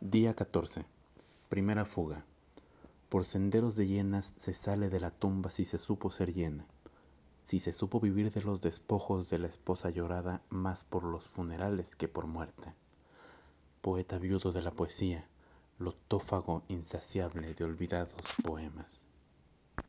Día 14. Primera fuga. Por senderos de hienas se sale de la tumba si se supo ser llena. Si se supo vivir de los despojos de la esposa llorada más por los funerales que por muerte. Poeta viudo de la poesía, lotófago insaciable de olvidados poemas.